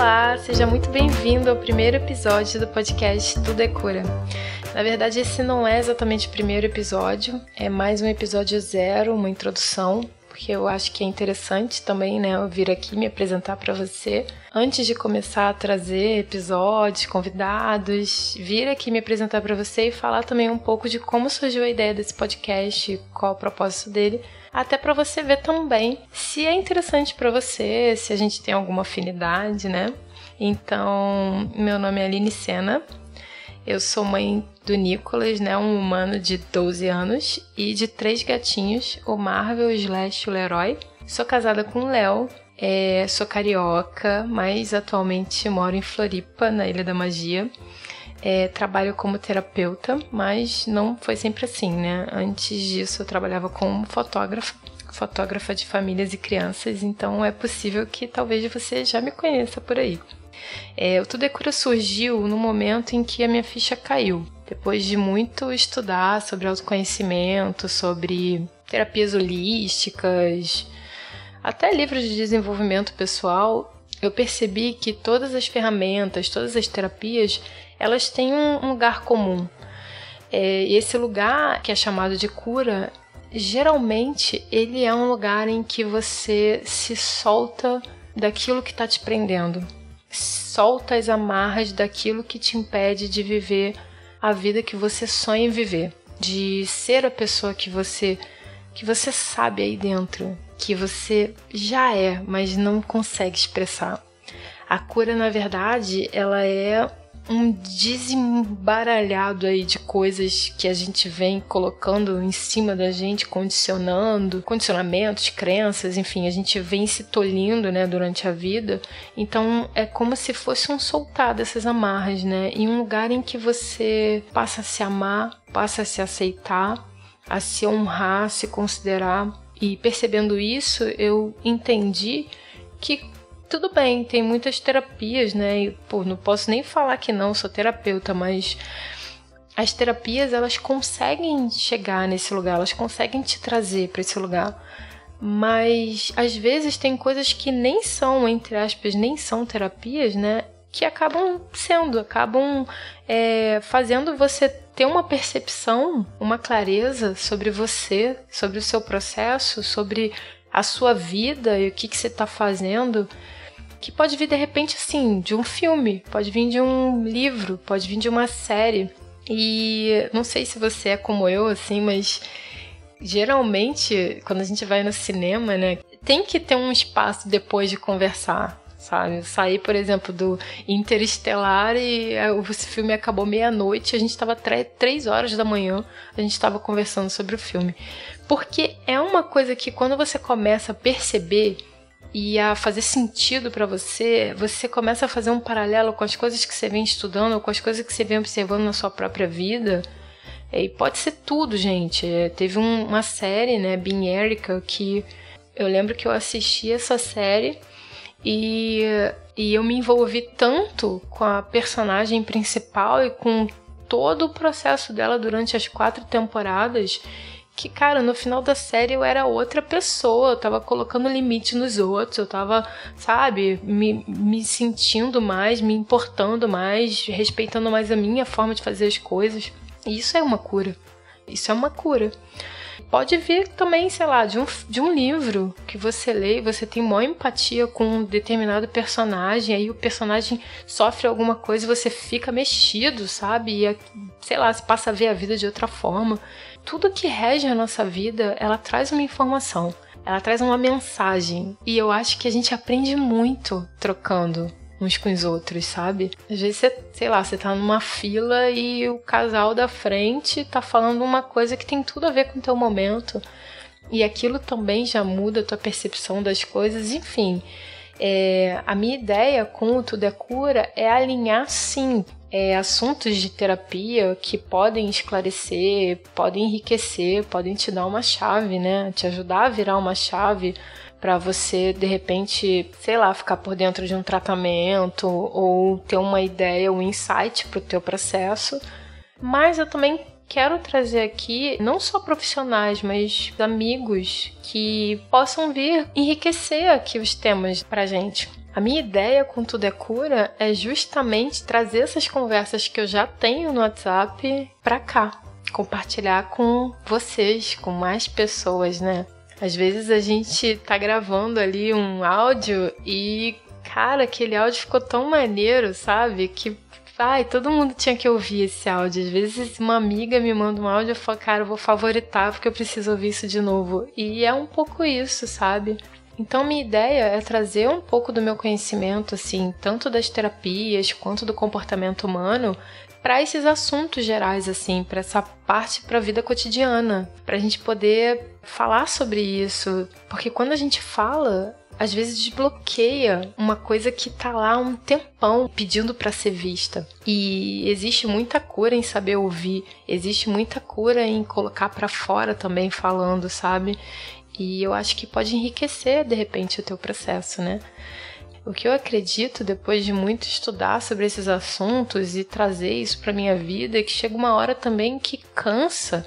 Olá, seja muito bem-vindo ao primeiro episódio do podcast Tudo é Cura. Na verdade, esse não é exatamente o primeiro episódio, é mais um episódio zero, uma introdução, porque eu acho que é interessante também, né, eu vir aqui me apresentar para você. Antes de começar a trazer episódios, convidados, vir aqui me apresentar para você e falar também um pouco de como surgiu a ideia desse podcast, qual o propósito dele até para você ver também se é interessante para você, se a gente tem alguma afinidade, né? Então, meu nome é Aline Sena. Eu sou mãe do Nicolas, né, um humano de 12 anos e de três gatinhos, o Marvel, Slash o Leroy. Sou casada com o Léo, é, sou carioca, mas atualmente moro em Floripa, na Ilha da Magia. É, trabalho como terapeuta, mas não foi sempre assim, né? Antes disso, eu trabalhava como fotógrafa, fotógrafa de famílias e crianças, então é possível que talvez você já me conheça por aí. É, o Tudo é surgiu no momento em que a minha ficha caiu. Depois de muito estudar sobre autoconhecimento, sobre terapias holísticas, até livros de desenvolvimento pessoal, eu percebi que todas as ferramentas, todas as terapias, elas têm um, lugar comum. É, esse lugar que é chamado de cura, geralmente ele é um lugar em que você se solta daquilo que está te prendendo, solta as amarras daquilo que te impede de viver a vida que você sonha em viver, de ser a pessoa que você que você sabe aí dentro, que você já é, mas não consegue expressar. A cura, na verdade, ela é um desembaralhado aí de coisas que a gente vem colocando em cima da gente, condicionando, condicionamentos, crenças, enfim, a gente vem se tolhindo, né, durante a vida. Então é como se fosse um soltar dessas amarras, né, em um lugar em que você passa a se amar, passa a se aceitar, a se honrar, a se considerar. E percebendo isso, eu entendi que tudo bem, tem muitas terapias, né? E, pô, não posso nem falar que não, sou terapeuta, mas as terapias elas conseguem chegar nesse lugar, elas conseguem te trazer para esse lugar. Mas às vezes tem coisas que nem são, entre aspas, nem são terapias, né? Que acabam sendo, acabam é, fazendo você ter uma percepção, uma clareza sobre você, sobre o seu processo, sobre a sua vida e o que, que você está fazendo que pode vir de repente assim, de um filme, pode vir de um livro, pode vir de uma série. E não sei se você é como eu, assim, mas geralmente quando a gente vai no cinema, né, tem que ter um espaço depois de conversar. Sabe? Sair, por exemplo, do Interestelar e é, o filme acabou meia-noite, a gente estava três horas da manhã, a gente estava conversando sobre o filme. Porque é uma coisa que quando você começa a perceber e a fazer sentido para você, você começa a fazer um paralelo com as coisas que você vem estudando, com as coisas que você vem observando na sua própria vida. E pode ser tudo, gente. É, teve um, uma série, né, Being Erica, que eu lembro que eu assisti essa série e, e eu me envolvi tanto com a personagem principal e com todo o processo dela durante as quatro temporadas que, cara, no final da série eu era outra pessoa, eu tava colocando limite nos outros, eu tava, sabe, me, me sentindo mais, me importando mais, respeitando mais a minha forma de fazer as coisas. E isso é uma cura. Isso é uma cura. Pode vir também, sei lá, de um, de um livro que você lê e você tem maior empatia com um determinado personagem, aí o personagem sofre alguma coisa e você fica mexido, sabe? E, sei lá, se passa a ver a vida de outra forma tudo que rege a nossa vida, ela traz uma informação, ela traz uma mensagem. E eu acho que a gente aprende muito trocando uns com os outros, sabe? Às vezes você, sei lá, você tá numa fila e o casal da frente tá falando uma coisa que tem tudo a ver com o teu momento. E aquilo também já muda a tua percepção das coisas, enfim. É, a minha ideia com o Tudo é Cura é alinhar sim é, assuntos de terapia que podem esclarecer, podem enriquecer, podem te dar uma chave, né? Te ajudar a virar uma chave para você de repente, sei lá, ficar por dentro de um tratamento ou ter uma ideia, um insight para o teu processo. Mas eu também quero trazer aqui não só profissionais, mas amigos que possam vir enriquecer aqui os temas pra gente. A minha ideia com Tudo é Cura é justamente trazer essas conversas que eu já tenho no WhatsApp para cá, compartilhar com vocês, com mais pessoas, né? Às vezes a gente tá gravando ali um áudio e, cara, aquele áudio ficou tão maneiro, sabe? Que Ai, todo mundo tinha que ouvir esse áudio. Às vezes uma amiga me manda um áudio e eu falo, cara, eu vou favoritar porque eu preciso ouvir isso de novo. E é um pouco isso, sabe? Então, minha ideia é trazer um pouco do meu conhecimento, assim, tanto das terapias quanto do comportamento humano, para esses assuntos gerais, assim, para essa parte para a vida cotidiana, para a gente poder falar sobre isso. Porque quando a gente fala, às vezes desbloqueia uma coisa que tá lá um tempão pedindo para ser vista. E existe muita cura em saber ouvir, existe muita cura em colocar para fora também falando, sabe? E eu acho que pode enriquecer de repente o teu processo, né? O que eu acredito depois de muito estudar sobre esses assuntos e trazer isso para minha vida é que chega uma hora também que cansa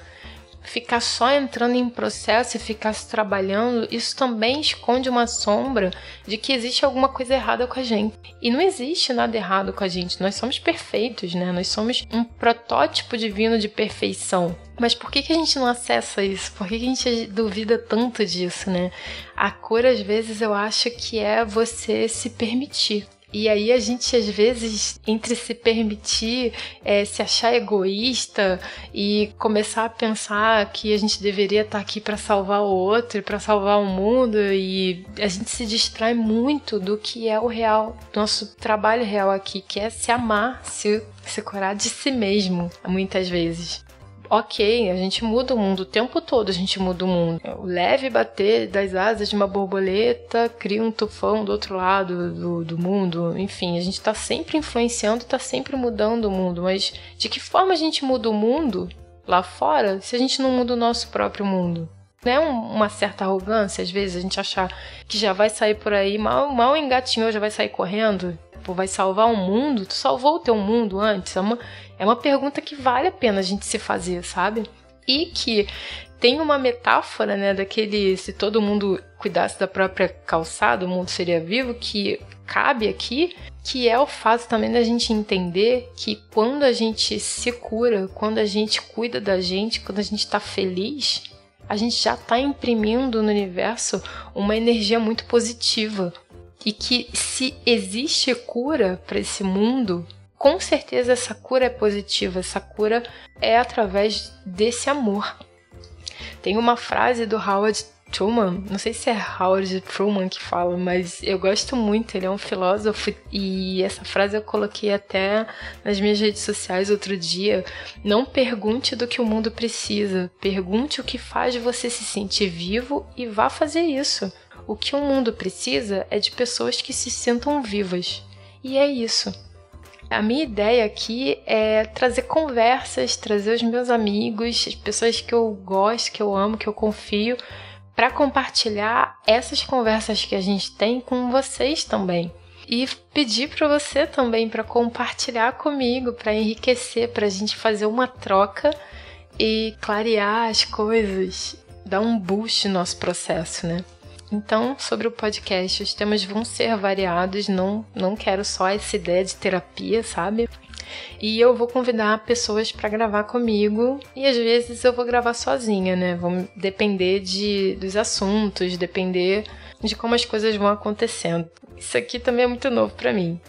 ficar só entrando em processo e ficar se trabalhando, isso também esconde uma sombra de que existe alguma coisa errada com a gente. E não existe nada errado com a gente, nós somos perfeitos, né? Nós somos um protótipo divino de perfeição. Mas por que, que a gente não acessa isso? Por que, que a gente duvida tanto disso, né? A cor, às vezes, eu acho que é você se permitir. E aí a gente às vezes, entre se permitir é, se achar egoísta e começar a pensar que a gente deveria estar aqui para salvar o outro, para salvar o mundo, e a gente se distrai muito do que é o real, nosso trabalho real aqui, que é se amar, se, se curar de si mesmo, muitas vezes ok, a gente muda o mundo o tempo todo, a gente muda o mundo. O leve bater das asas de uma borboleta cria um tufão do outro lado do, do mundo. Enfim, a gente está sempre influenciando, está sempre mudando o mundo. Mas de que forma a gente muda o mundo lá fora se a gente não muda o nosso próprio mundo? Não é uma certa arrogância, às vezes, a gente achar que já vai sair por aí, mal, mal engatinhou, já vai sair correndo? Tipo, vai salvar o mundo? Tu salvou o teu mundo antes? É uma, é uma pergunta que vale a pena a gente se fazer, sabe? E que tem uma metáfora, né, daquele se todo mundo cuidasse da própria calçada, o mundo seria vivo, que cabe aqui, que é o fato também da gente entender que quando a gente se cura, quando a gente cuida da gente, quando a gente está feliz, a gente já está imprimindo no universo uma energia muito positiva. E que se existe cura para esse mundo, com certeza essa cura é positiva, essa cura é através desse amor. Tem uma frase do Howard Truman, não sei se é Howard Truman que fala, mas eu gosto muito, ele é um filósofo e essa frase eu coloquei até nas minhas redes sociais outro dia. Não pergunte do que o mundo precisa, pergunte o que faz você se sentir vivo e vá fazer isso. O que o mundo precisa é de pessoas que se sintam vivas. E é isso. A minha ideia aqui é trazer conversas, trazer os meus amigos, as pessoas que eu gosto, que eu amo, que eu confio, para compartilhar essas conversas que a gente tem com vocês também. E pedir para você também para compartilhar comigo, para enriquecer, para a gente fazer uma troca e clarear as coisas, dar um boost no nosso processo, né? Então, sobre o podcast, os temas vão ser variados, não, não quero só essa ideia de terapia, sabe? E eu vou convidar pessoas para gravar comigo e às vezes eu vou gravar sozinha, né? Vão depender de, dos assuntos, depender de como as coisas vão acontecendo. Isso aqui também é muito novo para mim.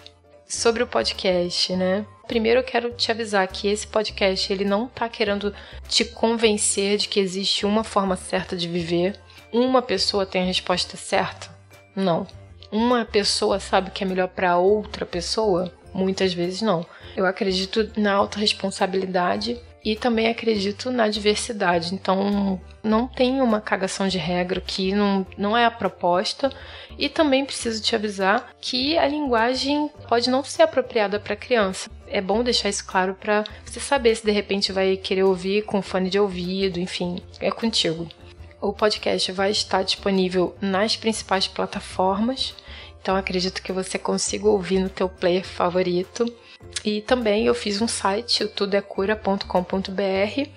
Sobre o podcast, né? Primeiro eu quero te avisar que esse podcast ele não tá querendo te convencer de que existe uma forma certa de viver uma pessoa tem a resposta certa? Não. Uma pessoa sabe o que é melhor para outra pessoa? Muitas vezes não. Eu acredito na autorresponsabilidade e também acredito na diversidade. Então, não tem uma cagação de regra que não, não é a proposta. E também preciso te avisar que a linguagem pode não ser apropriada para criança. É bom deixar isso claro para você saber se de repente vai querer ouvir com fone de ouvido, enfim, é contigo. O podcast vai estar disponível nas principais plataformas, então acredito que você consiga ouvir no teu player favorito. E também eu fiz um site, o tudecura.com.br,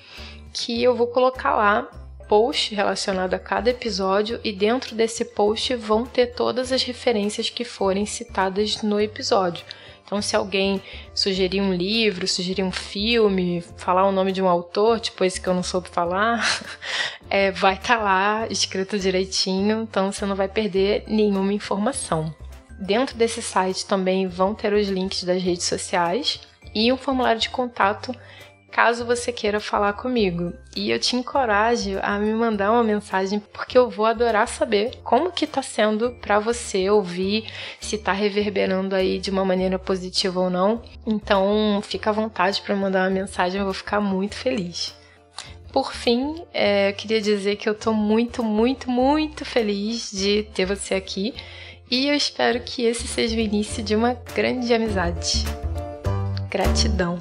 que eu vou colocar lá post relacionado a cada episódio e dentro desse post vão ter todas as referências que forem citadas no episódio. Então, se alguém sugerir um livro, sugerir um filme, falar o nome de um autor, tipo esse que eu não soube falar, é, vai estar tá lá escrito direitinho, então você não vai perder nenhuma informação. Dentro desse site também vão ter os links das redes sociais e um formulário de contato caso você queira falar comigo. E eu te encorajo a me mandar uma mensagem porque eu vou adorar saber como que tá sendo para você ouvir, se tá reverberando aí de uma maneira positiva ou não. Então, fica à vontade para mandar uma mensagem, eu vou ficar muito feliz. Por fim, é, eu queria dizer que eu tô muito, muito, muito feliz de ter você aqui e eu espero que esse seja o início de uma grande amizade. Gratidão.